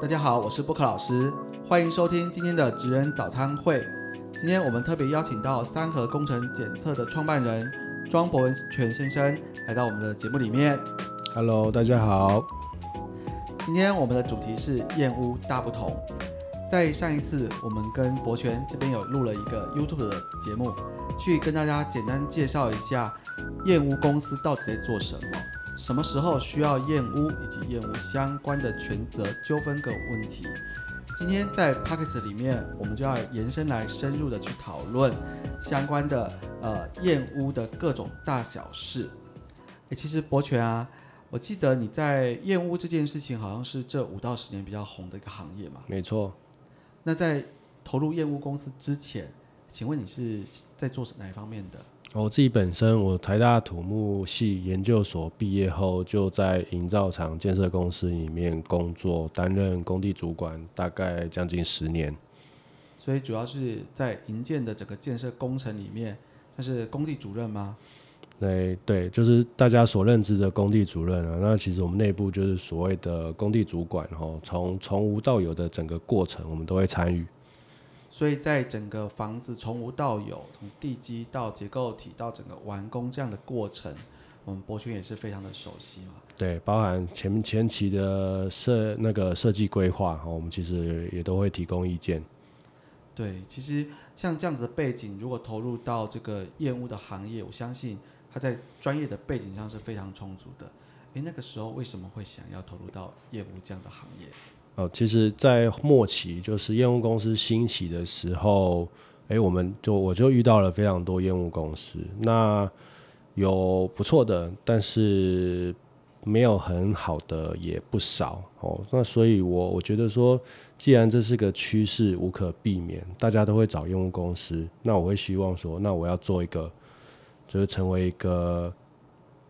大家好，我是布克老师，欢迎收听今天的职人早餐会。今天我们特别邀请到三和工程检测的创办人庄博文全先生来到我们的节目里面。Hello，大家好。今天我们的主题是燕屋大不同。在上一次，我们跟博全这边有录了一个 YouTube 的节目，去跟大家简单介绍一下燕屋公司到底在做什么，什么时候需要燕屋，以及燕屋相关的权责纠纷跟问题。今天在 p o c k e t 里面，我们就要延伸来深入的去讨论相关的呃燕屋的各种大小事。诶，其实博权啊，我记得你在燕屋这件事情，好像是这五到十年比较红的一个行业嘛。没错，那在投入燕屋公司之前，请问你是在做哪一方面的？我自己本身我台大土木系研究所毕业后，就在营造厂建设公司里面工作，担任工地主管，大概将近十年。所以主要是在营建的整个建设工程里面，那是工地主任吗？对对，就是大家所认知的工地主任啊。那其实我们内部就是所谓的工地主管，哈，从从无到有的整个过程，我们都会参与。所以在整个房子从无到有，从地基到结构体到整个完工这样的过程，我们博轩也是非常的熟悉嘛。对，包含前前期的设那个设计规划，哈，我们其实也都会提供意见。对，其实像这样子的背景，如果投入到这个燕屋的行业，我相信他在专业的背景上是非常充足的。诶，那个时候为什么会想要投入到业务这样的行业？哦，其实，在末期就是业务公司兴起的时候，诶，我们就我就遇到了非常多业务公司，那有不错的，但是没有很好的也不少哦。那所以我，我觉得说，既然这是个趋势，无可避免，大家都会找业务公司，那我会希望说，那我要做一个，就是成为一个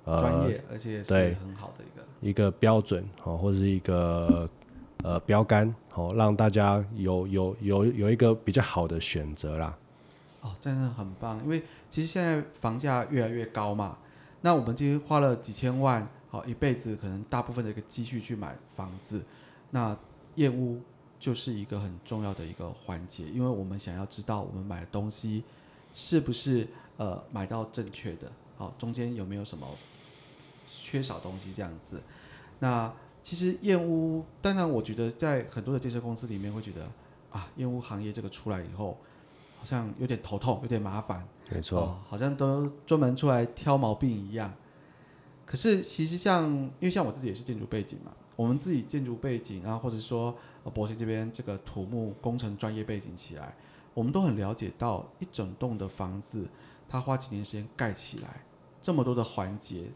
专业而且是对很好的一个。一个标准哦，或者是一个呃标杆哦，让大家有有有有一个比较好的选择啦。哦，真的很棒，因为其实现在房价越来越高嘛，那我们今天花了几千万，好一辈子可能大部分的一个积蓄去买房子，那验屋就是一个很重要的一个环节，因为我们想要知道我们买的东西是不是呃买到正确的，好中间有没有什么缺少东西这样子。那其实燕屋，当然我觉得在很多的建设公司里面会觉得啊，燕屋行业这个出来以后。好像有点头痛，有点麻烦，没错，哦，好像都专门出来挑毛病一样。可是其实像，因为像我自己也是建筑背景嘛，我们自己建筑背景，然后或者说呃博兴这边这个土木工程专业背景起来，我们都很了解到一整栋的房子，它花几年时间盖起来，这么多的环节，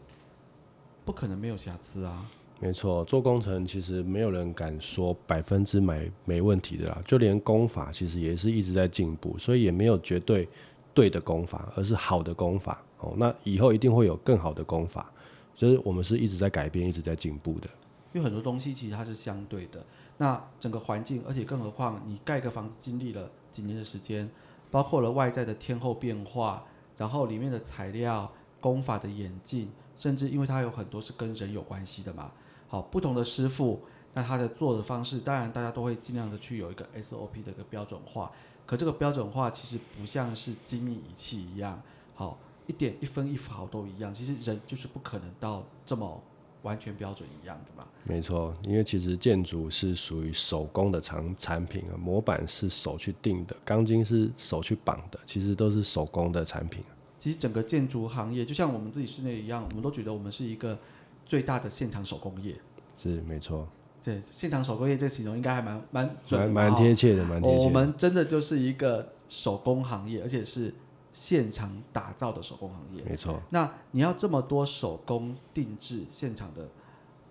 不可能没有瑕疵啊。没错。做工程其实没有人敢说百分之百没问题的啦，就连工法其实也是一直在进步，所以也没有绝对对的工法，而是好的工法哦。那以后一定会有更好的工法，就是我们是一直在改变，一直在进步的。因为很多东西其实它是相对的，那整个环境，而且更何况你盖个房子经历了几年的时间，包括了外在的天候变化，然后里面的材料、工法的演进，甚至因为它有很多是跟人有关系的嘛。好，不同的师傅，那他的做的方式，当然大家都会尽量的去有一个 SOP 的一个标准化。可这个标准化其实不像是精密仪器一样，好一点一分一毫都一样。其实人就是不可能到这么完全标准一样的嘛。没错，因为其实建筑是属于手工的产产品啊，模板是手去定的，钢筋是手去绑的，其实都是手工的产品。其实整个建筑行业，就像我们自己室内一样，我们都觉得我们是一个最大的现场手工业。是没错，对，现场手工业这个形容应该还蛮蛮准的蛮蛮贴切的，蛮贴切的。我们真的就是一个手工行业，而且是现场打造的手工行业。没错，那你要这么多手工定制现场的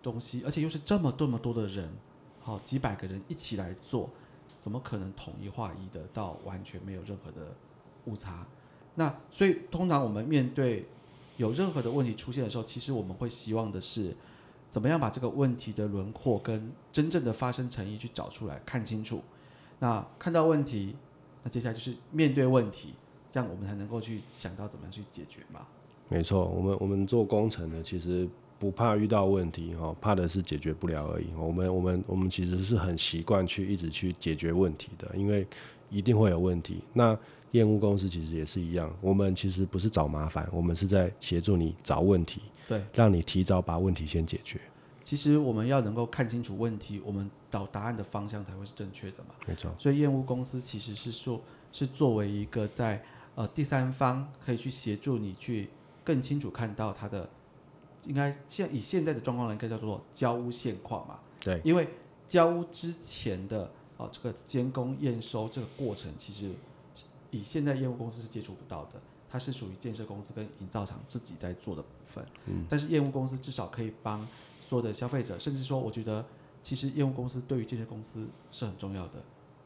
东西，而且又是这么这么多的人，好几百个人一起来做，怎么可能统一化一的到完全没有任何的误差？那所以通常我们面对有任何的问题出现的时候，其实我们会希望的是，怎么样把这个问题的轮廓跟真正的发生成因去找出来，看清楚。那看到问题，那接下来就是面对问题，这样我们才能够去想到怎么样去解决嘛。没错，我们我们做工程的其实不怕遇到问题哈，怕的是解决不了而已。我们我们我们其实是很习惯去一直去解决问题的，因为一定会有问题。那业务公司其实也是一样，我们其实不是找麻烦，我们是在协助你找问题，对，让你提早把问题先解决。其实我们要能够看清楚问题，我们找答案的方向才会是正确的嘛。没错，所以验屋公司其实是说，是作为一个在呃第三方可以去协助你去更清楚看到它的，应该现以现在的状况来，看叫做交屋现况嘛。对，因为交屋之前的哦这个监工验收这个过程，其实以现在业务公司是接触不到的，它是属于建设公司跟营造厂自己在做的部分。嗯，但是业务公司至少可以帮所有的消费者，甚至说，我觉得其实业务公司对于建设公司是很重要的，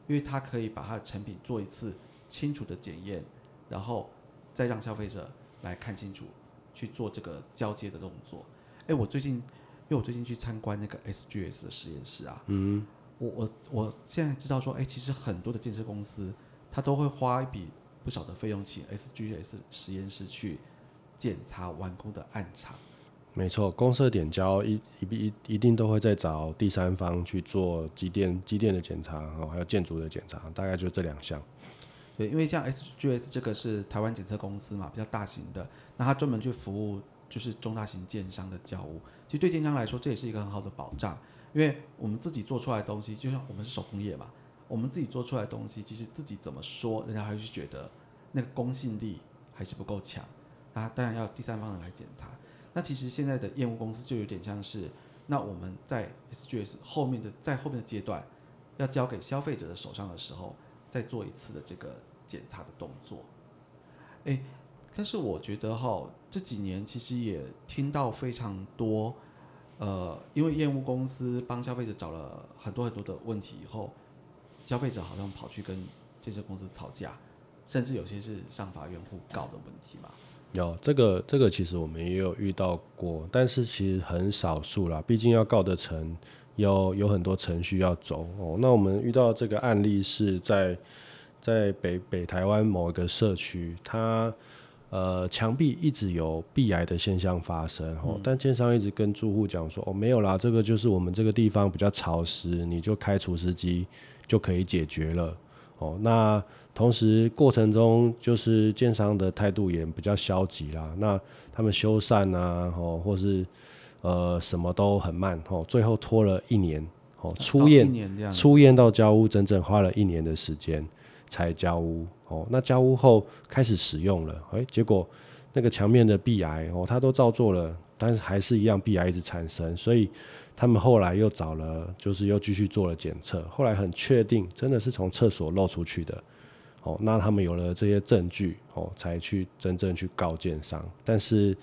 因为它可以把它的成品做一次清楚的检验，然后再让消费者来看清楚，去做这个交接的动作。哎，我最近，因为我最近去参观那个 SGS 的实验室啊，嗯，我我我现在知道说，哎，其实很多的建设公司，它都会花一笔不少的费用请 SGS 实验室去检查完工的暗场。没错，公社点交一一一一定都会再找第三方去做机电机电的检查，哦，还有建筑的检查，大概就这两项。对，因为像 SGS 这个是台湾检测公司嘛，比较大型的，那它专门去服务就是中大型建商的交屋。其实对建商来说，这也是一个很好的保障，因为我们自己做出来的东西，就像我们是手工业嘛，我们自己做出来的东西，其实自己怎么说，人家还是觉得那个公信力还是不够强，那当然要第三方人来检查。那其实现在的业务公司就有点像是，那我们在 SGS 后面的在后面的阶段，要交给消费者的手上的时候，再做一次的这个检查的动作。诶，但是我觉得哈，这几年其实也听到非常多，呃，因为业务公司帮消费者找了很多很多的问题以后，消费者好像跑去跟建设公司吵架，甚至有些是上法院互告的问题嘛。有这个这个其实我们也有遇到过，但是其实很少数啦，毕竟要告得成，有有很多程序要走哦。那我们遇到这个案例是在在北北台湾某一个社区，它呃墙壁一直有壁癌的现象发生哦，但建商一直跟住户讲说哦没有啦，这个就是我们这个地方比较潮湿，你就开除湿机就可以解决了哦。那同时过程中，就是建商的态度也比较消极啦。那他们修缮啊，哦，或是呃什么都很慢，哦，最后拖了一年，哦，出验出验到交屋，整整花了一年的时间才交屋。哦，那交屋后开始使用了，哎，结果那个墙面的壁癌，哦，他都照做了，但是还是一样壁癌一直产生，所以他们后来又找了，就是又继续做了检测，后来很确定，真的是从厕所漏出去的。哦，那他们有了这些证据，哦，才去真正去告建商。但是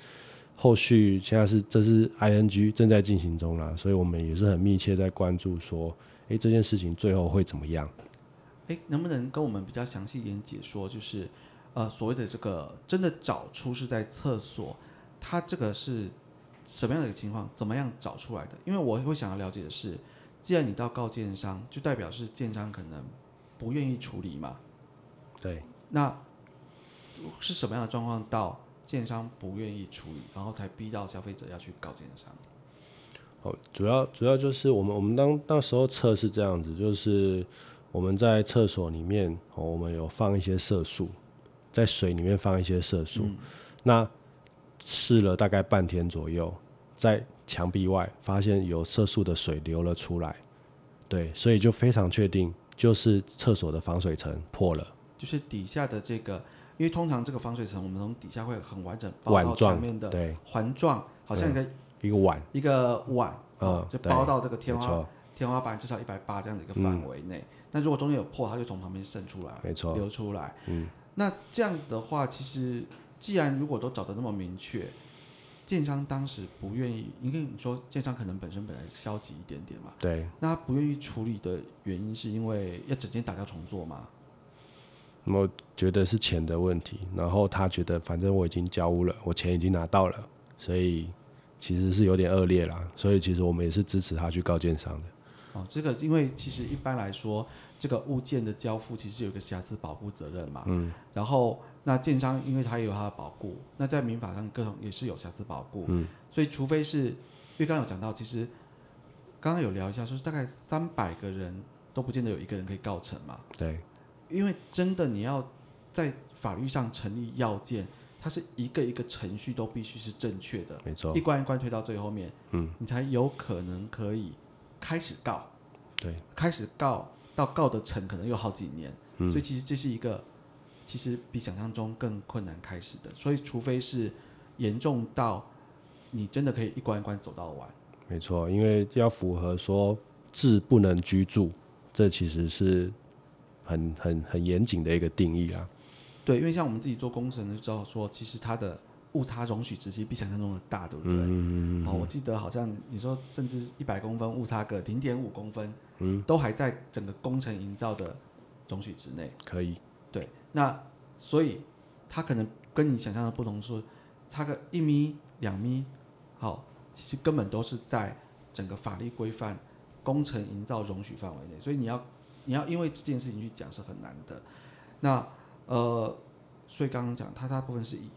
后续现在是这是 ING 正在进行中啦，所以我们也是很密切在关注说，诶，这件事情最后会怎么样？诶，能不能跟我们比较详细一点解说，就是呃所谓的这个真的找出是在厕所，它这个是什么样的一个情况？怎么样找出来的？因为我会想要了解的是，既然你到告建商，就代表是建商可能不愿意处理嘛？对，那是什么样的状况到建商不愿意处理，然后才逼到消费者要去告建商？哦，主要主要就是我们我们当那时候测是这样子，就是我们在厕所里面，哦，我们有放一些色素，在水里面放一些色素，那试了大概半天左右，在墙壁外发现有色素的水流了出来，对，所以就非常确定就是厕所的防水层破了。就是底下的这个，因为通常这个防水层，我们从底下会很完整包到上面的环状，好像一个一个碗，一个碗，嗯，就包到这个天花天花板至少一百八这样的一个范围内。那如果中间有破，它就从旁边渗出来，没错，流出来。嗯，那这样子的话，其实既然如果都找的那么明确，建商当时不愿意，因为你说建商可能本身本来消极一点点嘛，对，那他不愿意处理的原因是因为要整间打掉重做嘛？我觉得是钱的问题，然后他觉得反正我已经交屋了，我钱已经拿到了，所以其实是有点恶劣啦。所以其实我们也是支持他去告建商的。哦，这个因为其实一般来说，这个物件的交付其实有一个瑕疵保护责任嘛。嗯。然后那建商因为他也有他的保护，那在民法上各种也是有瑕疵保护。嗯。所以除非是，因为刚刚有讲到，其实刚刚有聊一下，说大概三百个人都不见得有一个人可以告成嘛。对。因为真的你要在法律上成立要件，它是一个一个程序都必须是正确的。没错。一关一关推到最后面，嗯，你才有可能可以。开始告，对，开始告到告的成可能有好几年，所以其实这是一个其实比想象中更困难开始的，所以除非是严重到你真的可以一关一关走到完，没错，因为要符合说治不能居住，这其实是很很很严谨的一个定义啊。对，因为像我们自己做工程的就知道说，其实它的。误差容许值其实比想象中的大，对不对？哦，我记得好像你说，甚至一百公分误差个零点五公分，嗯，都还在整个工程营造的容许值内。可以。对，那所以它可能跟你想象的不同，说差个一米两米，好，其实根本都是在整个法律规范工程营造容许范围内。所以你要你要因为这件事情去讲是很难的。那呃，所以刚刚讲它大部分是以。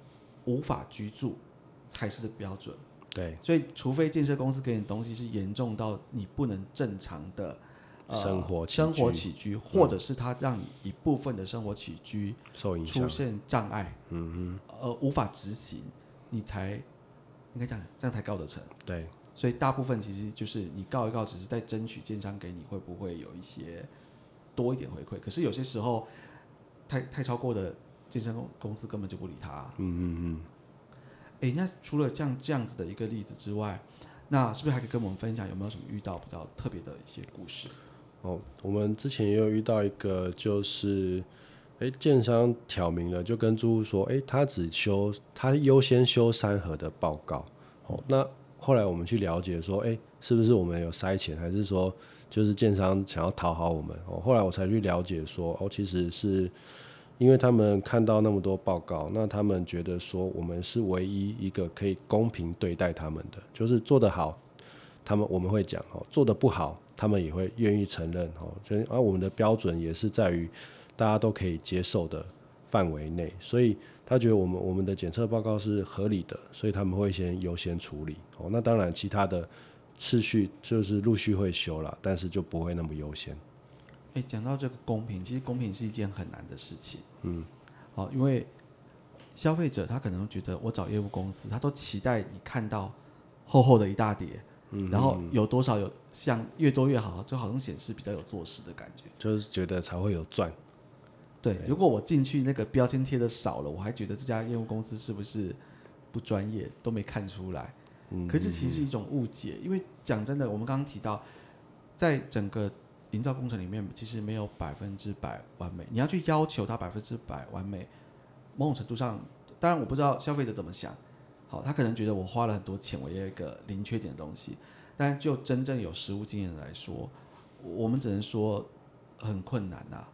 无法居住才是标准，对，所以除非建设公司给你的东西是严重到你不能正常的生活生活起居，或者是他让你一部分的生活起居受影响。出现障碍，嗯嗯，呃，无法执行，你才应该这样这样才告得成，对，所以大部分其实就是你告一告，只是在争取建商给你会不会有一些多一点回馈，可是有些时候太太超过的。健身公公司根本就不理他。嗯嗯嗯。哎，那除了这样这样子的一个例子之外，那是不是还可以跟我们分享有没有什么遇到比较特别的一些故事？哦，我们之前也有遇到一个，就是哎，建商挑明了，就跟租户说，哎，他只修他优先修三盒的报告。哦，那后来我们去了解说，哎，是不是我们有塞钱，还是说就是建商想要讨好我们？哦，后来我才去了解说，哦，其实是。因为他们看到那么多报告，那他们觉得说我们是唯一一个可以公平对待他们的，就是做得好，他们我们会讲哦；做得不好，他们也会愿意承认哦。所以而我们的标准也是在于大家都可以接受的范围内，所以他觉得我们我们的检测报告是合理的，所以他们会先优先处理哦。那当然，其他的次序就是陆续会修了，但是就不会那么优先。哎，讲到这个公平，其实公平是一件很难的事情。嗯，好，因为消费者他可能觉得我找业务公司，他都期待你看到厚厚的一大叠，嗯，然后有多少有像越多越好，就好像显示比较有做事的感觉，就是觉得才会有赚。对，如果我进去那个标签贴的少了，我还觉得这家业务公司是不是不专业，都没看出来。嗯，可是其实是一种误解，因为讲真的，我们刚刚提到，在整个。营造工程里面其实没有百分之百完美，你要去要求它百分之百完美，某种程度上，当然我不知道消费者怎么想，好，他可能觉得我花了很多钱，我要一个零缺点的东西，但就真正有实物经验来说，我们只能说很困难呐，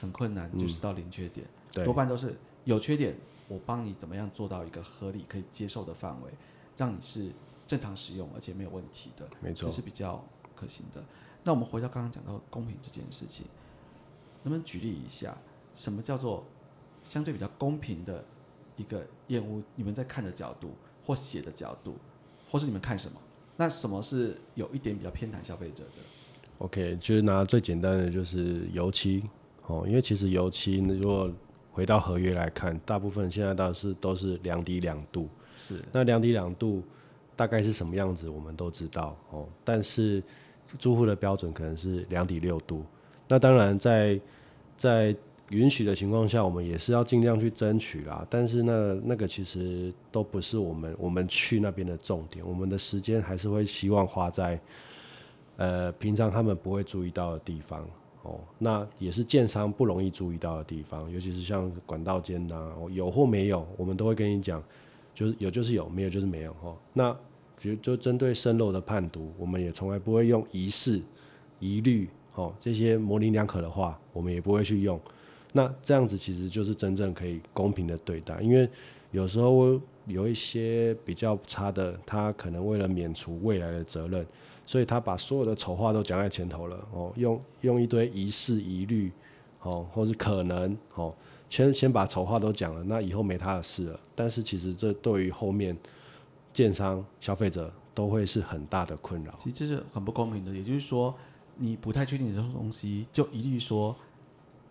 很困难，就是到零缺点，多半都是有缺点，我帮你怎么样做到一个合理可以接受的范围，让你是正常使用而且没有问题的，没错，这是比较可行的。那我们回到刚刚讲到公平这件事情，能不能举例一下，什么叫做相对比较公平的一个厌恶？你们在看的角度，或写的角度，或是你们看什么？那什么是有一点比较偏袒消费者的？OK，就是拿最简单的就是油漆哦，因为其实油漆如果回到合约来看，大部分现在倒是都是两底两度，是那两底两度大概是什么样子，我们都知道哦，但是。住户的标准可能是两底六度，那当然在在允许的情况下，我们也是要尽量去争取啦。但是那那个其实都不是我们我们去那边的重点，我们的时间还是会希望花在呃平常他们不会注意到的地方哦。那也是建商不容易注意到的地方，尤其是像管道间呐，有或没有，我们都会跟你讲，就是有就是有，没有就是没有哈。那比如就针对生肉的判读，我们也从来不会用疑似、疑虑，哦这些模棱两可的话，我们也不会去用。那这样子其实就是真正可以公平的对待，因为有时候有一些比较差的，他可能为了免除未来的责任，所以他把所有的丑话都讲在前头了哦，用用一堆疑似疑虑哦，或是可能哦，先先把丑话都讲了，那以后没他的事了。但是其实这对于后面建商、消费者都会是很大的困扰。其实这是很不公平的，也就是说，你不太确定这种东西，就一律说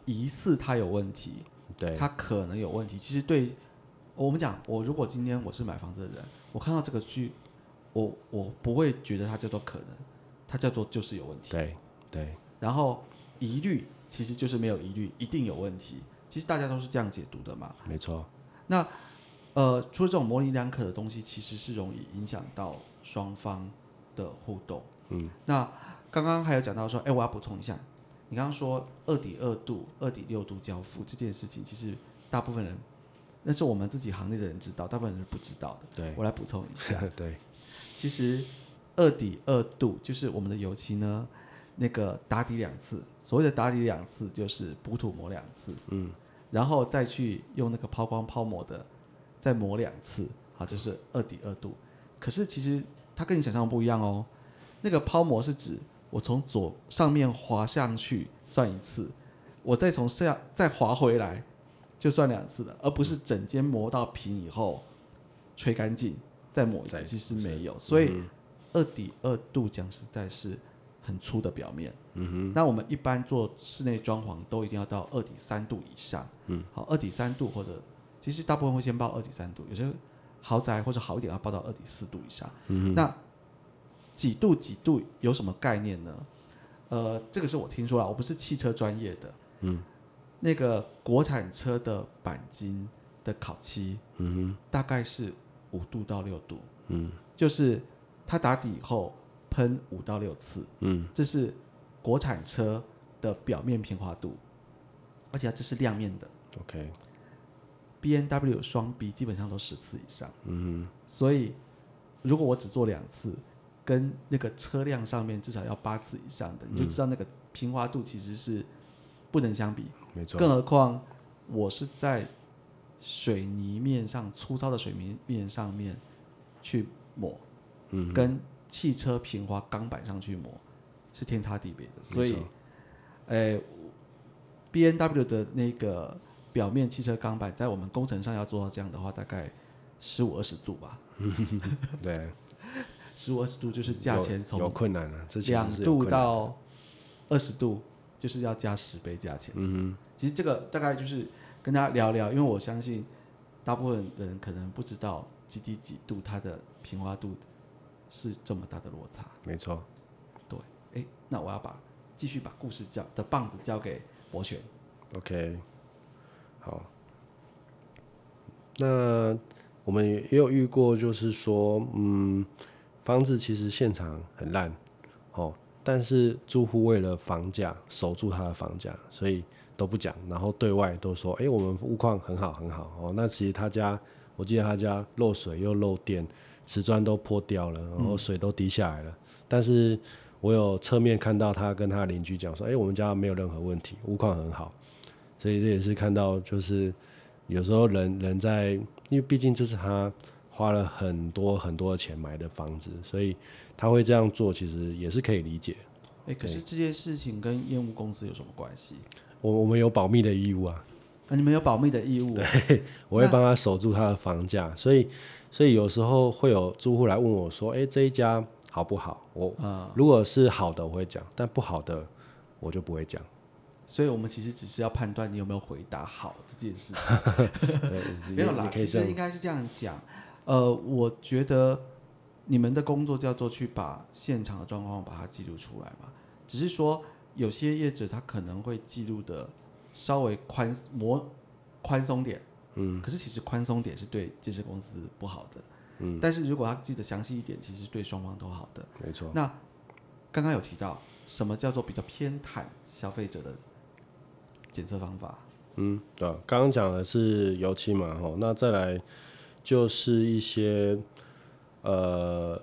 疑似它有问题，对，它可能有问题。其实对我们讲，我如果今天我是买房子的人，我看到这个剧，我我不会觉得它叫做可能，它叫做就是有问题。对对，然后疑虑其实就是没有疑虑，一定有问题。其实大家都是这样解读的嘛。没错。那呃，除了这种模棱两可的东西，其实是容易影响到双方的互动。嗯，那刚刚还有讲到说，哎，我要补充一下，你刚刚说二底二度、二底六度交付这件事情，其实大部分人，那是我们自己行内的人知道，大部分人是不知道的。对，我来补充一下。对，其实二底二度就是我们的油漆呢，那个打底两次，所谓的打底两次就是补土磨两次，嗯，然后再去用那个抛光抛膜的再磨两次，好，就是二底二度。可是其实它跟你想象的不一样哦，那个抛膜是指我从左上面滑上去算一次，我再从下再滑回来就算两次了，而不是整间磨到平以后吹干净再磨一次，其实没有。所以嗯二底二度讲实在是很粗的表面。嗯哼，那我们一般做室内装潢都一定要到二底三度以上。嗯，好，二底三度或者其实大部分会先报二点三度，有些豪宅或者好一点要报到二点四度以上。嗯，那几度几度有什么概念呢？呃，这个是我听说了，我不是汽车专业的。嗯，那个国产车的钣金的烤漆嗯大概是五度到六度，嗯就是它打底以后喷五到六次，嗯这是国产车的表面平滑度，而且它这是亮面的。，OK，B N W 双 B 基本上都十次以上，嗯所以如果我只做两次，跟那个车辆上面至少要八次以上的，你就知道那个平滑度其实是不能相比。没错，更何况我是在水泥面上粗糙的水泥面上面去抹，嗯，跟汽车平滑钢板上去磨是天差地别的。所以没错，呃，B N W 的那个表面汽车钢板，在我们工程上要做到这样的话，大概十五二十度吧。对，十五二十度就是价钱有有从困难了，两度到二十度，就是要加十倍价钱。嗯哼其实这个大概就是跟大家聊聊，因为我相信大部分人可能不知道几几几度它的平滑度是这么大的落差。哼，没错，对，哎，那我要把继续把故事交的棒子交给博选。OK，好，那我们也也有遇过，就是说，嗯，房子其实现场很烂，哦，但是住户为了房价守住他的房价，所以都不讲，然后对外都说，哎、我们屋况很好很好哦。那其实他家，我记得他家漏水又漏电，瓷砖都破掉了，然后水都滴下来了，但是我有侧面看到他跟他邻居讲说，哎、我们家没有任何问题，屋况很好。所以这也是看到，就是有时候人人在，因为毕竟这是他花了很多很多的钱买的房子，所以他会这样做，其实也是可以理解。哎，可是这件事情跟业务公司有什么关系？我我们有保密的义务啊，啊，你们有保密的义务、对。我会帮他守住他的房价，所以所以有时候会有住户来问我说：“哎、这一家好不好？”我啊、如果是好的，我会讲；但不好的，我就不会讲。所以我们其实只是要判断你有没有回答好这件事情。没有啦其实应该是这样讲。呃，我觉得你们的工作叫做去把现场的状况把它记录出来嘛。只是说有些业者他可能会记录的稍微宽模宽松点，嗯，可是其实宽松点是对建设公司不好的。嗯，但是如果他记得详细一点，其实对双方都好的。没错，那刚刚有提到什么叫做比较偏袒消费者的检测方法？嗯，对啊，刚刚讲的是油漆嘛，吼，那再来就是一些呃，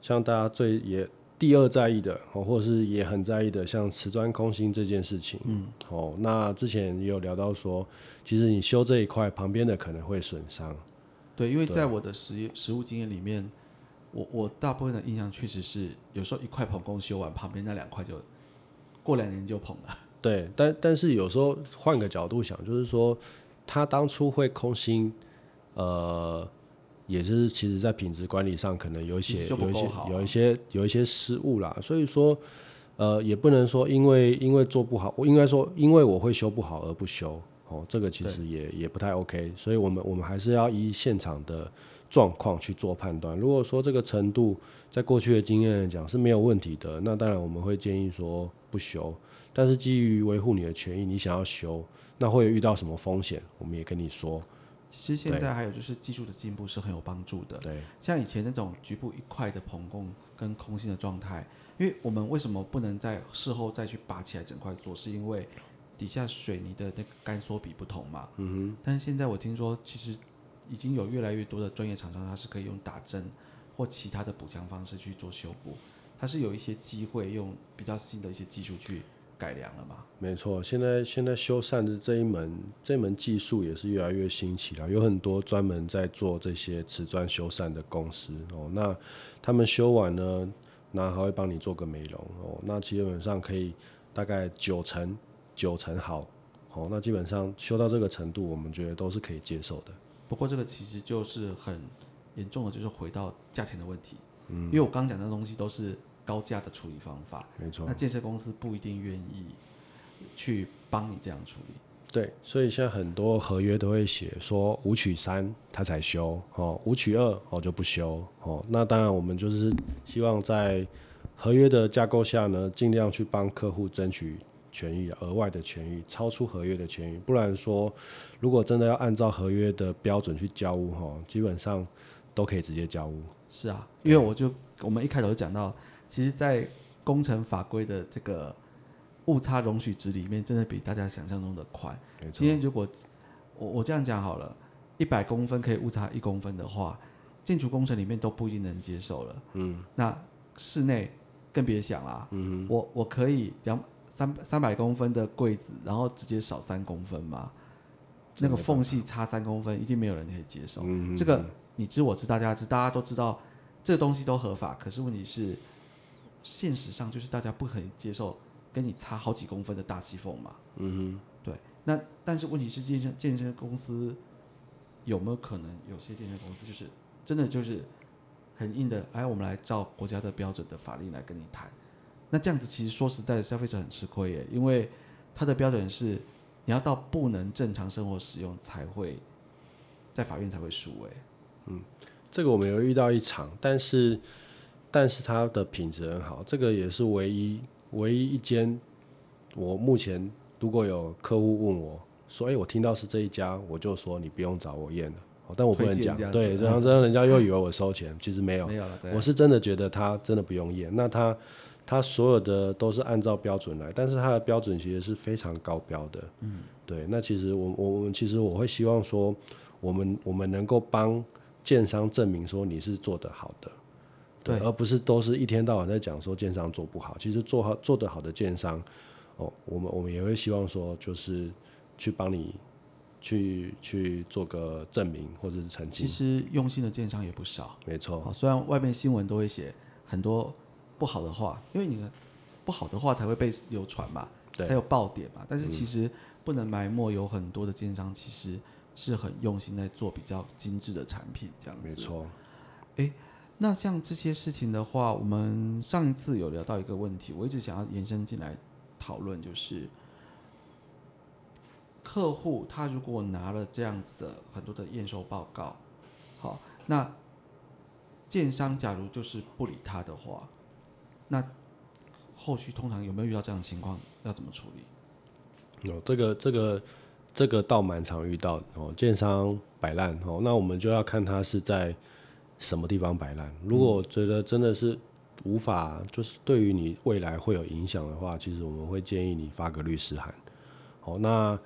像大家最也第二在意的哦，或者是也很在意的，像瓷砖空心这件事情，嗯，哦，那之前也有聊到说，其实你修这一块，旁边的可能会损伤。对，因为在我的实业实物经验里面，我我大部分的印象确实是，有时候一块棚工修完，旁边那两块就过两年就棚了。对，但但是有时候换个角度想，就是说，他当初会空心，呃，也是其实在品质管理上可能有一些有一些有一些有一些失误啦。所以说，呃，也不能说因为因为做不好，我应该说因为我会修不好而不修哦，这个其实也也不太 OK。所以我们我们还是要依现场的状况去做判断。如果说这个程度在过去的经验来讲是没有问题的，那当然我们会建议说不修。但是基于维护你的权益，你想要修，那会遇到什么风险？我们也跟你说。其实现在还有就是技术的进步是很有帮助的。对，像以前那种局部一块的膨供跟空心的状态，因为我们为什么不能在事后再去拔起来整块做？是因为底下水泥的那个干缩比不同嘛。嗯哼。但是现在我听说，其实已经有越来越多的专业厂商，它是可以用打针或其他的补强方式去做修补，它是有一些机会用比较新的一些技术去。改良了吧？没错，现在现在修缮的这一门这门技术也是越来越兴起了，有很多专门在做这些瓷砖修缮的公司哦。那他们修完呢，那还会帮你做个美容哦。那基本上可以大概九成九成好哦。那基本上修到这个程度，我们觉得都是可以接受的。不过这个其实就是很严重的，就是回到价钱的问题。嗯，因为我刚讲的东西都是。高价的处理方法，没错。那建设公司不一定愿意去帮你这样处理。对，所以现在很多合约都会写说五取三他才修哦，五取二哦就不修哦。那当然，我们就是希望在合约的架构下呢，尽量去帮客户争取权益，额外的权益，超出合约的权益。不然说，如果真的要按照合约的标准去交屋哈，基本上都可以直接交屋。是啊，因为我就我们一开头就讲到。其实，在工程法规的这个误差容许值里面，真的比大家想象中的快。今天如果我我这样讲好了，一百公分可以误差一公分的话，建筑工程里面都不一定能接受了。嗯。那室内更别想啦。嗯。我我可以两三三百公分的柜子，然后直接少三公分吗？那个缝隙差三公分，一定没有人可以接受。嗯。这个你知我知，大家知，大家都知道，这个东西都合法。可是问题是。现实上就是大家不可以接受跟你差好几公分的大细缝嘛。嗯哼。对，那但是问题是健身健身公司有没有可能有些健身公司就是真的就是很硬的，哎，我们来照国家的标准的法令来跟你谈。那这样子其实说实在的，消费者很吃亏耶，因为他的标准是你要到不能正常生活使用才会在法院才会输哎。嗯，这个我们有遇到一场，但是。但是它的品质很好，这个也是唯一唯一一间。我目前如果有客户问我说：“哎，我听到是这一家，我就说你不用找我验了。”但我不能讲，对，然后这样人家又以为我收钱，其实没有，没有了。我是真的觉得他真的不用验，那他他所有的都是按照标准来，但是他的标准其实是非常高标的。嗯，对。那其实我我们其实我会希望说，我们我们能够帮建商证明说你是做得好的。对，而不是都是一天到晚在讲说建商做不好。其实做好做得好的建商，哦，我们我们也会希望说，就是去帮你去去做个证明或者是澄清。其实用心的建商也不少，没错。虽然外面新闻都会写很多不好的话，因为你的不好的话才会被流传嘛，才有爆点嘛。但是其实不能埋没，有很多的建商其实是很用心在做比较精致的产品，这样子。没错。哎。那像这些事情的话，我们上一次有聊到一个问题，我一直想要延伸进来讨论，就是客户他如果拿了这样子的很多的验收报告，好，那建商假如就是不理他的话，那后续通常有没有遇到这样的情况？要怎么处理？哦，这个这个这个倒蛮常遇到哦，建商摆烂哦，那我们就要看他是在。什么地方摆烂？如果觉得真的是无法，就是对于你未来会有影响的话，其实我们会建议你发个律师函。好，那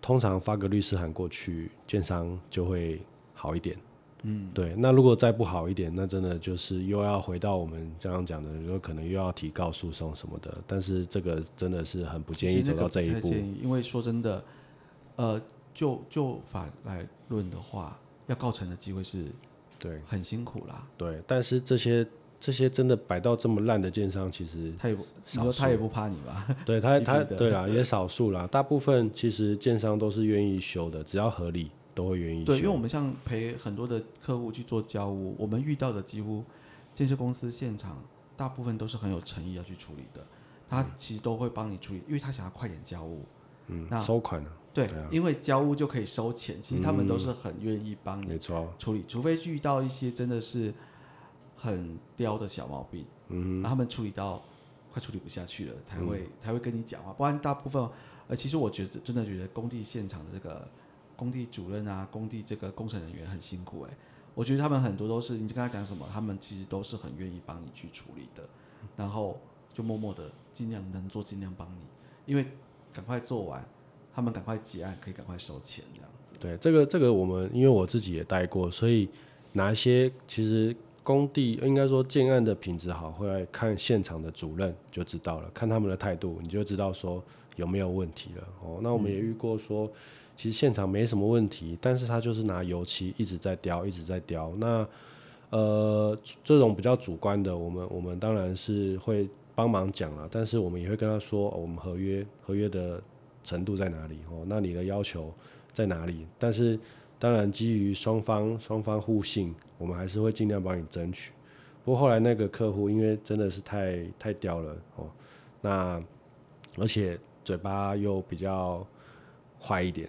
通常发个律师函过去，建商就会好一点。嗯，对。那如果再不好一点，那真的就是又要回到我们刚刚讲的，有可能又要提告诉讼什么的。但是这个真的是很不建议走到这一步，因为说真的，呃，就就法来论的话，要告成的机会是，对，很辛苦啦。对，但是这些。这些真的摆到这么烂的建商，其实他也不，你说他也不怕你吧？对 他，他对啦，也少数啦。大部分其实建商都是愿意修的，只要合理都会愿意修。对，因为我们像陪很多的客户去做交屋，我们遇到的几乎建设公司现场大部分都是很有诚意要去处理的。他其实都会帮你处理，因为他想要快点交屋。嗯，那收款呢？对，因为交屋就可以收钱，其实他们都是很愿意帮你处理，除非遇到一些真的是。很刁的小毛病，嗯，他们处理到快处理不下去了，才会才会跟你讲话。不然大部分，呃，其实我觉得真的觉得工地现场的这个工地主任啊，工地这个工程人员很辛苦哎。我觉得他们很多都是，你就跟他讲什么，他们其实都是很愿意帮你去处理的，然后就默默的尽量能做尽量帮你，因为赶快做完，他们赶快结案，可以赶快收钱这样子。对，这个这个我们因为我自己也带过，所以哪一些其实。工地应该说建案的品质好，会来看现场的主任就知道了，看他们的态度，你就知道说有没有问题了。哦，那我们也遇过说，其实现场没什么问题，但是他就是拿油漆一直在雕，一直在雕。那呃，这种比较主观的，我们我们当然是会帮忙讲了，但是我们也会跟他说，我们合约合约的程度在哪里？哦，那你的要求在哪里？但是。当然，基于双方双方互信，我们还是会尽量帮你争取。不过后来那个客户因为真的是太太刁了哦，那而且嘴巴又比较坏一点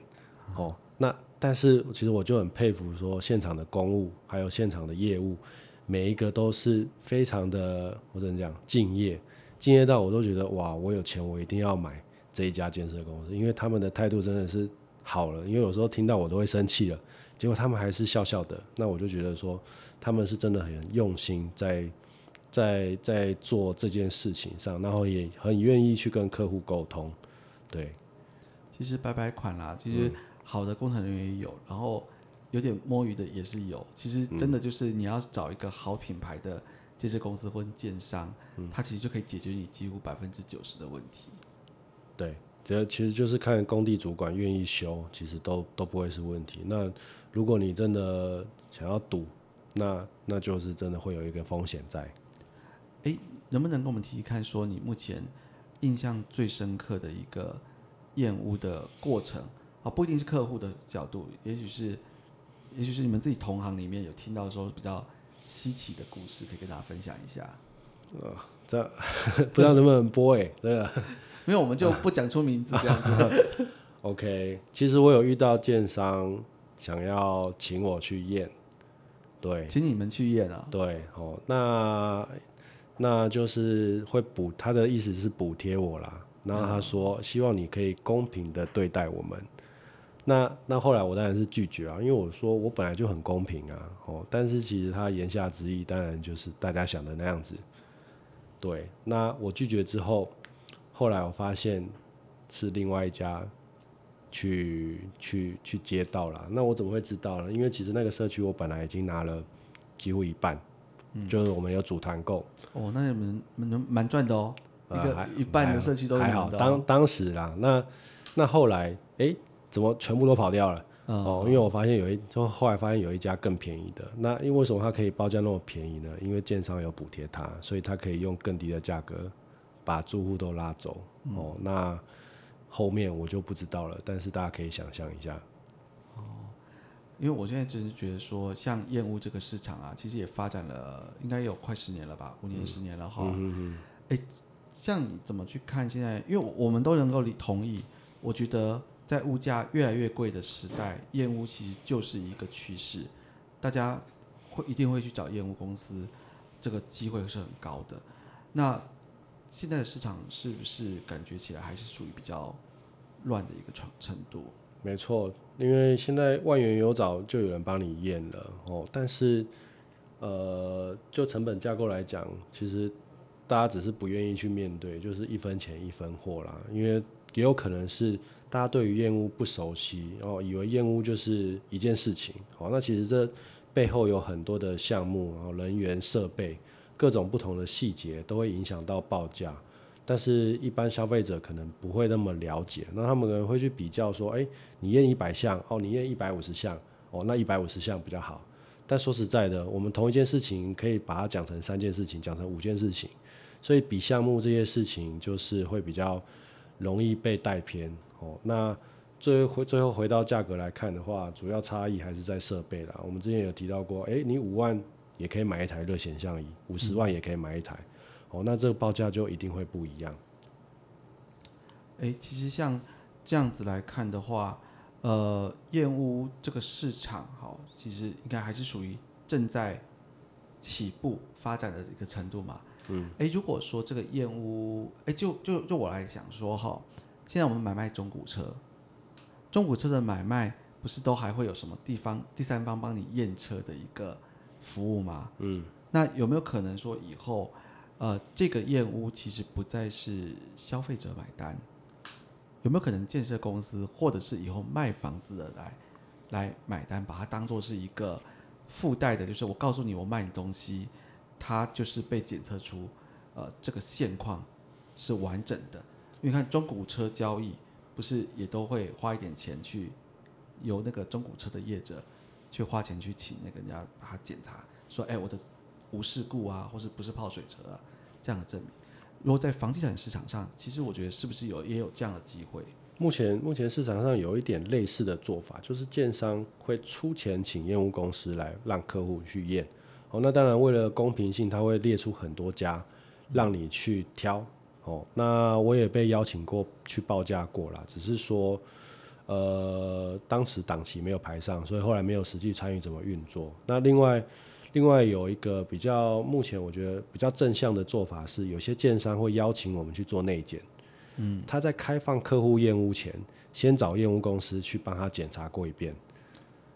哦，那但是其实我就很佩服说现场的公务还有现场的业务，每一个都是非常的我怎么讲敬业，敬业到我都觉得哇，我有钱我一定要买这一家建设公司，因为他们的态度真的是。好了，因为有时候听到我都会生气了，结果他们还是笑笑的，那我就觉得说他们是真的很用心在在在做这件事情上，然后也很愿意去跟客户沟通。对，其实白白款啦，其实好的工程人员也有，然后有点摸鱼的也是有。其实真的就是你要找一个好品牌的建设公司或建商，它其实就可以解决你几乎百分之九十的问题。对。只要其实就是看工地主管愿意修，其实都都不会是问题。那如果你真的想要赌，那那就是真的会有一个风险在。哎，能不能跟我们提提看，说你目前印象最深刻的一个验屋的过程啊？不一定是客户的角度，也许是，也许是你们自己同行里面有听到说比较稀奇的故事，可以跟大家分享一下。呃，这 不知道能不能播哎，这个。因为我们就不讲出名字这样子。OK，其实我有遇到建商想要请我去验，对，请你们去验啊？对，哦，那那就是会补，他的意思是补贴我啦。然后他说希望你可以公平的对待我们。那那后来我当然是拒绝啊，因为我说我本来就很公平啊，哦，但是其实他言下之意当然就是大家想的那样子。对，那我拒绝之后。后来我发现是另外一家去去去接到了，那我怎么会知道呢？因为其实那个社区我本来已经拿了几乎一半，嗯就是我们有组团购。哦，那你们蛮蛮赚的哦，一个一半的社区都还好。当当时啦，那那后来哎，怎么全部都跑掉了？哦，因为我发现有一，就后来发现有一家更便宜的。那因为为什么它可以报价那么便宜呢？因为建商有补贴它，所以它可以用更低的价格。把住户都拉走哦，那后面我就不知道了。但是大家可以想象一下哦，因为我现在只是觉得说，像燕屋这个市场啊，其实也发展了，应该有快十年了吧，五年十年了哈。嗯哎，像你怎么去看现在？因为我们都能够理同意，我觉得在物价越来越贵的时代，燕屋其实就是一个趋势，大家会一定会去找燕屋公司，这个机会是很高的。那现在的市场是不是感觉起来还是属于比较乱的一个程程度？没错，因为现在万元有找就有人帮你验了哦，但是呃，就成本架构来讲，其实大家只是不愿意去面对，就是一分钱一分货啦。因为也有可能是大家对于验屋不熟悉，然后以为验屋就是一件事情，哦，那其实这。背后有很多的项目，然后人员、设备，各种不同的细节都会影响到报价。但是，一般消费者可能不会那么了解，那他们可能会去比较说，哎，你验一百项，哦，你验一百五十项，哦，那一百五十项比较好。但说实在的，我们同一件事情可以把它讲成三件事情，讲成五件事情，所以比项目这些事情就是会比较容易被带偏。哦，那最回最后回到价格来看的话，主要差异还是在设备啦。我们之前有提到过，哎，你五万也可以买一台热显像仪，五十万也可以买一台。哦，那这个报价就一定会不一样。哎，其实像这样子来看的话，呃，燕屋这个市场，好，其实应该还是属于正在起步发展的一个程度嘛。嗯。哎，如果说这个燕屋，哎，就就就我来讲说哈，现在我们买卖中古车，中古车的买卖不是都还会有什么地方第三方帮你验车的一个服务吗？嗯。那有没有可能说以后？呃，这个验屋其实不再是消费者买单，有没有可能建设公司或者是以后卖房子的来来买单，把它当做是一个附带的，就是我告诉你我卖你东西，它就是被检测出呃这个现况是完整的。因为看中古车交易，不是也都会花一点钱去由那个中古车的业者去花钱去请那个人家把它检查，说哎我的。无事故啊，或是不是泡水车啊，这样的证明。如果在房地产市场上，其实我觉得是不是有也有这样的机会？目前目前市场上有一点类似的做法，就是建商会出钱请验屋公司来让客户去验。哦，那当然为了公平性，他会列出很多家让你去挑。哦，那我也被邀请过去报价过了，只是说，呃，当时档期没有排上，所以后来没有实际参与怎么运作。那另外。另外有一个比较，目前我觉得比较正向的做法是，有些建商会邀请我们去做内检。嗯，他在开放客户验屋前，先找验屋公司去帮他检查过一遍，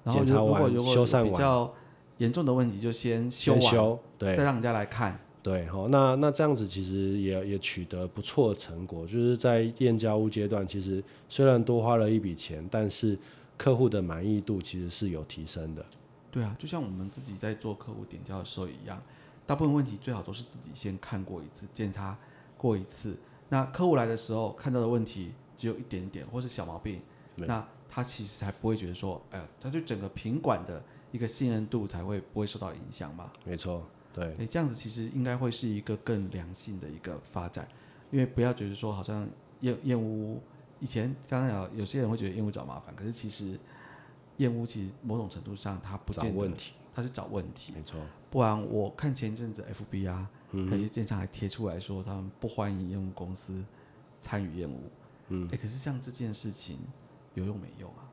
检查完修缮完，比较严重的问题就先修完，对，再让人家来看。对，好，那那这样子其实也也取得不错的成果，就是在验交屋阶段，其实虽然多花了一笔钱，但是客户的满意度其实是有提升的。对啊，就像我们自己在做客户点交的时候一样，大部分问题最好都是自己先看过一次，检查过一次。那客户来的时候看到的问题只有一点点，或是小毛病，那他其实才不会觉得说，哎呀，他对整个品管的一个信任度才会不会受到影响嘛？没错，对。哎，这样子其实应该会是一个更良性的一个发展，因为不要觉得说好像厌厌恶以前刚刚有有些人会觉得厌恶找麻烦，可是其实。燕屋其实某种程度上，它不见问题，它是找问题。没错，不然我看前一阵子 FB 啊，有些建商还贴出来说他们不欢迎验屋公司参与燕屋。嗯，哎，可是像这件事情有用没用啊？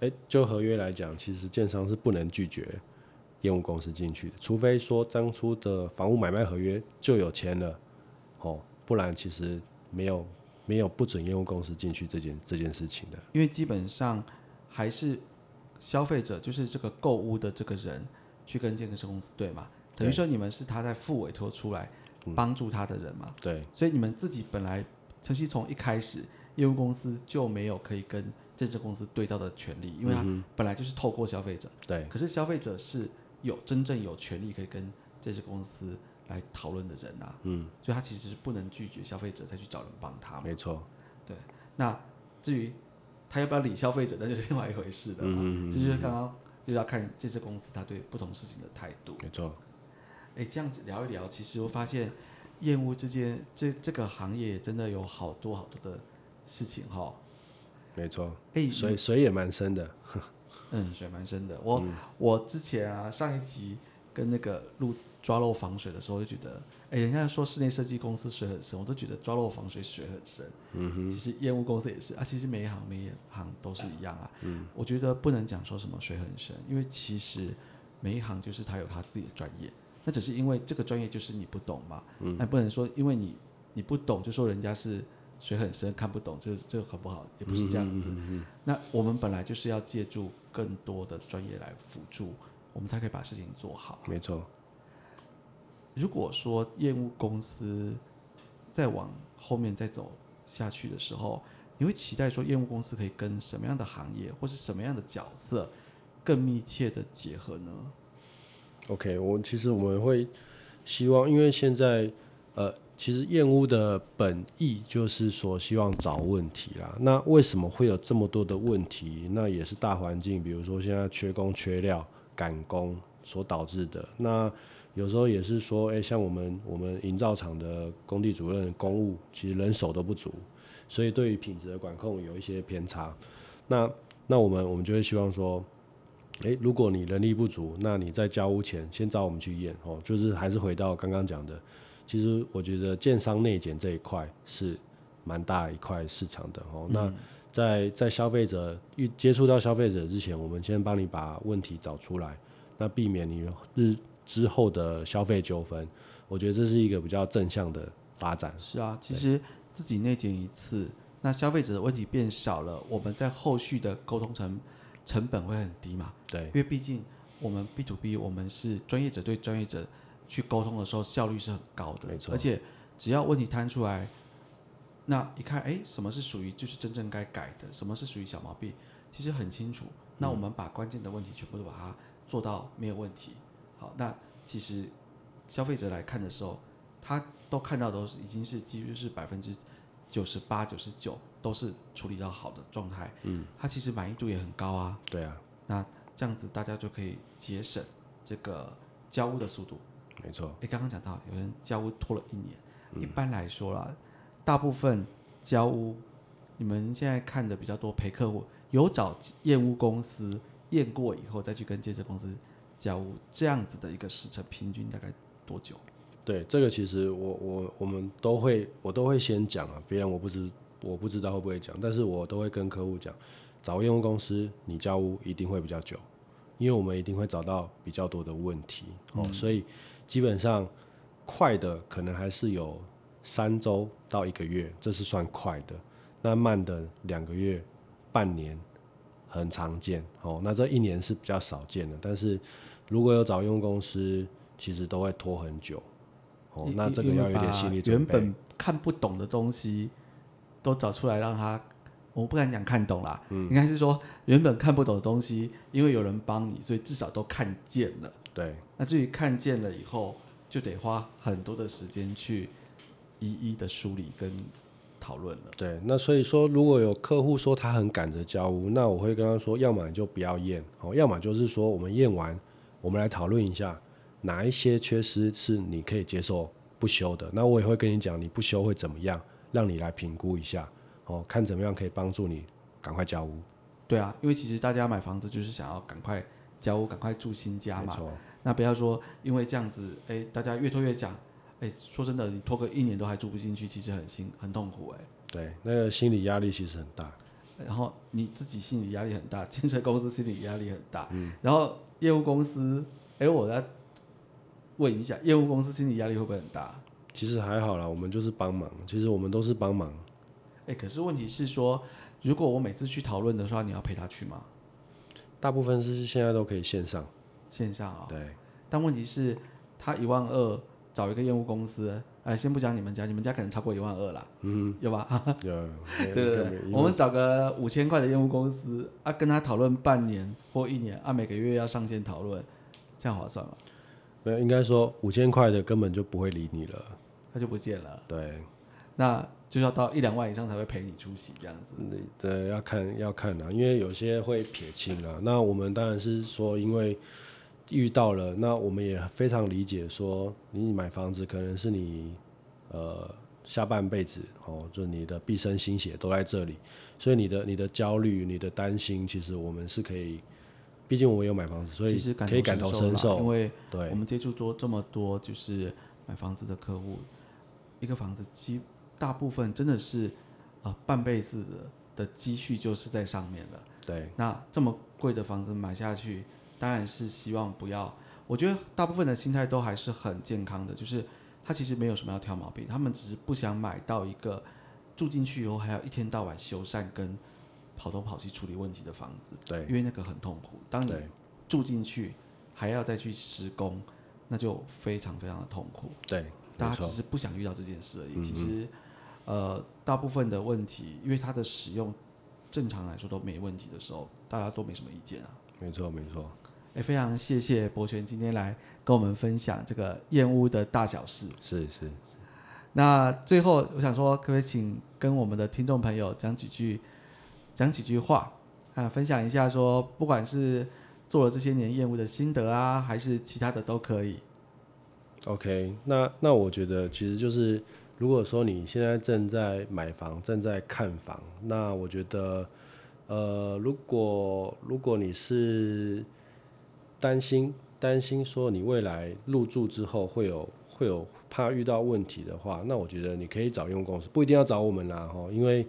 哎，就合约来讲，其实建商是不能拒绝验屋公司进去的，除非说当初的房屋买卖合约就有签了，哦，不然其实没有没有不准业务公司进去这件这件事情的。因为基本上。还是消费者，就是这个购物的这个人去跟建设公司对嘛？等于说你们是他在付委托出来帮助他的人嘛？对。所以你们自己本来晨曦从一开始业务公司就没有可以跟建设公司对到的权利，因为他本来就是透过消费者。对。可是消费者是有真正有权利可以跟这些公司来讨论的人啊。嗯。所以他其实是不能拒绝消费者再去找人帮他。没错。对。那至于。他要不要理消费者，那就是另外一回事的。嗯嗯这就是刚刚就要看这些公司他对不同事情的态度。没错。哎，这样子聊一聊，其实我发现厌恶之间这这个行业真的有好多好多的事情哈。没错。哎，水水也蛮深的。嗯，水蛮深的。我我之前啊，上一集跟那个录抓漏防水的时候，就觉得。哎，人家说室内设计公司水很深，我都觉得抓漏防水水很深。嗯哼，其实业务公司也是啊，其实每一行每一行都是一样啊。嗯，我觉得不能讲说什么水很深，因为其实每一行就是他有他自己的专业，那只是因为这个专业就是你不懂嘛。嗯，那不能说因为你你不懂就说人家是水很深看不懂，这这很不好？也不是这样子。那我们本来就是要借助更多的专业来辅助，我们才可以把事情做好。没错。如果说业务公司再往后面再走下去的时候，你会期待说业务公司可以跟什么样的行业或是什么样的角色更密切的结合呢？OK，我其实我们会希望，因为现在呃，其实验屋的本意就是说希望找问题啦。那为什么会有这么多的问题？那也是大环境，比如说现在缺工、缺料、赶工所导致的。那有时候也是说，哎、像我们我们营造厂的工地主任、公务，其实人手都不足，所以对于品质的管控有一些偏差。那那我们我们就会希望说，诶，如果你人力不足，那你在交屋前先找我们去验哦，就是还是回到刚刚讲的，其实我觉得建商内检这一块是蛮大一块市场的哦。那在在消费者遇接触到消费者之前，我们先帮你把问题找出来，那避免你日之后的消费纠纷，我觉得这是一个比较正向的发展。是啊，其实自己内检一次，那消费者的问题变少了，我们在后续的沟通成成本会很低嘛？对因为毕竟我们 B to B，我们是专业者对专业者去沟通的时候，效率是很高的，没错而且只要问题摊出来，那一看，哎，什么是属于就是真正该改的，什么是属于小毛病，其实很清楚。那我们把关键的问题全部都把它做到没有问题。好，那其实消费者来看的时候，他都看到都是已经是几乎是百分之九十八、九十九都是处理到好的状态。嗯，他其实满意度也很高啊。对啊，那这样子大家就可以节省这个交屋的速度。没错，你，刚刚讲到有人交屋拖了一年，一般来说啦，大部分交屋，你们现在看的比较多陪客户，有找验屋公司验过以后再去跟建设公司交屋，这样子的一个时程平均大概多久？对这个其实我我我们都会我都会先讲啊，别人我不知我不知道会不会讲，但是我都会跟客户讲，找验屋公司你交屋一定会比较久，因为我们一定会找到比较多的问题。哦，所以基本上快的可能还是有三周到一个月，这是算快的，那慢的两个月、半年很常见哦，那这一年是比较少见的，但是如果有找用公司，其实都会拖很久。哦，那这个要有点心理准备。原本看不懂的东西都找出来，让他，我不敢讲看懂啦，嗯应该是说原本看不懂的东西，因为有人帮你，所以至少都看见了。对，那至于看见了以后，就得花很多的时间去一一的梳理跟讨论了。对，那所以说，如果有客户说他很赶着交屋，那我会跟他说，要么你就不要验，哦，要么就是说我们验完，我们来讨论一下哪一些缺失是你可以接受不修的。那我也会跟你讲，你不修会怎么样，让你来评估一下，哦，看怎么样可以帮助你赶快交屋。对啊，因为其实大家买房子就是想要赶快交屋，赶快住新家嘛。那不要说因为这样子，哎，大家越拖越讲，哎，说真的，你拖个一年都还住不进去，其实很辛很痛苦哎。对，那个心理压力其实很大。然后你自己心理压力很大，建设公司心理压力很大，然后业务公司，哎，我来问一下，业务公司心理压力会不会很大？其实还好啦，我们就是帮忙，其实我们都是帮忙。哎，可是问题是说，如果我每次去讨论的话，你要陪他去吗？大部分是现在都可以线上，线上啊、对，但问题是，他一万二找一个业务公司，哎，先不讲你们家，你们家可能超过一万二啦，嗯，有吧？有，对对对，我们找个五千块的业务公司啊，跟他讨论半年或一年啊，每个月要上线讨论，这样划算吗？没有应该说五千块的根本就不会理你了。他就不见了，对，那就要到一两万以上才会陪你出席这样子。对，要看要看啊，因为有些会撇清啊。那我们当然是说，因为遇到了，那我们也非常理解说，你买房子可能是你呃下半辈子哦，就你的毕生心血都在这里，所以你的你的焦虑、你的担心，其实我们是可以，毕竟我们有买房子，所以可以感同身受因受。为对我们接触多这么多就是买房子的客户，一个房子基大部分真的是啊、呃半辈子的的积蓄就是在上面了。对那这么贵的房子买下去，当然是希望不要。我觉得大部分的心态都还是很健康的，就是他其实没有什么要挑毛病，他们只是不想买到一个住进去以后还要一天到晚修缮跟跑东跑西处理问题的房子，对因为那个很痛苦。当你住进去还要再去施工，那就非常非常的痛苦。对，大家只是不想遇到这件事而已。嗯其实，呃，大部分的问题，因为它的使用正常来说都没问题的时候，大家都没什么意见啊。没错没错。哎，非常谢谢博全今天来跟我们分享这个燕屋的大小事。是是。那最后我想说，可不可以请跟我们的听众朋友讲几句，讲几句话啊，分享一下说，不管是做了这些年燕屋的心得啊，还是其他的都可以。OK，那那我觉得其实就是，如果说你现在正在买房，正在看房，那我觉得，呃，如果如果你是担心担心说你未来入住之后会有会有怕遇到问题的话，那我觉得你可以找用公司，不一定要找我们啦，吼，因为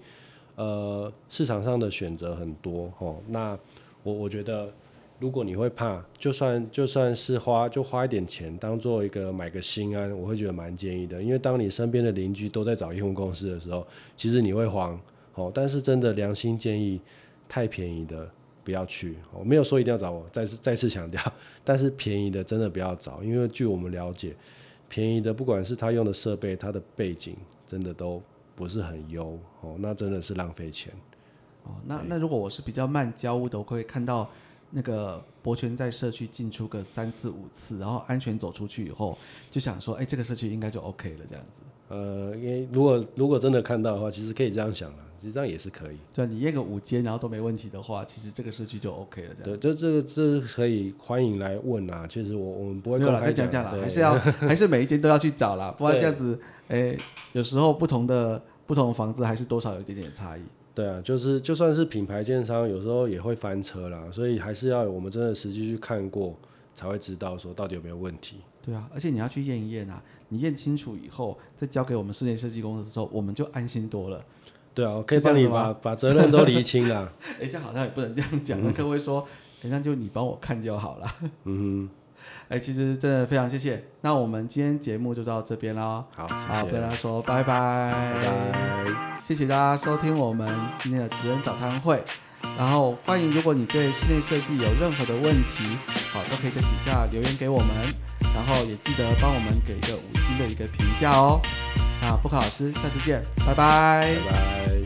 呃市场上的选择很多，吼，那我我觉得。如果你会怕，就算就算是花就花一点钱当做一个买个心安，我会觉得蛮建议的。因为当你身边的邻居都在找业务公司的时候，其实你会慌哦。但是真的良心建议，太便宜的不要去。我没有说一定要找我，再次再次强调，但是便宜的真的不要找，因为据我们了解，便宜的不管是他用的设备，他的背景真的都不是很优哦，那真的是浪费钱。哦，那那如果我是比较慢交物的，我会看到。那个博泉在社区进出个三次五次，然后安全走出去以后，就想说，哎，这个社区应该就 OK 了，这样子。呃，因为如果如果真的看到的话，其实可以这样想啊，其实这样也是可以。对，你验个五间，然后都没问题的话，其实这个社区就 OK 了，这样。对，就这个这可以欢迎来问啊。其实我我们不会公开讲讲了，还是要 还是每一间都要去找啦，不然这样子，哎，有时候不同的不同的房子还是多少有一点点差异。对啊，就是就算是品牌建商，有时候也会翻车啦，所以还是要我们真的实际去看过，才会知道说到底有没有问题。对啊，而且你要去验一验啊，你验清楚以后，再交给我们室内设计公司的时候，我们就安心多了。对啊，我可以帮你把把责任都厘清了。哎，这样好像也不能这样讲，那各位说，哎，那就你帮我看就好了。嗯。哎，其实真的非常谢谢。那我们今天节目就到这边了。好，好，跟大家说拜拜。拜拜。谢谢大家收听我们今天的职人早餐会。然后欢迎，如果你对室内设计有任何的问题，好，都可以在底下留言给我们。然后也记得帮我们给一个五星的一个评价哦。那布克老师，下次见，拜拜。拜拜。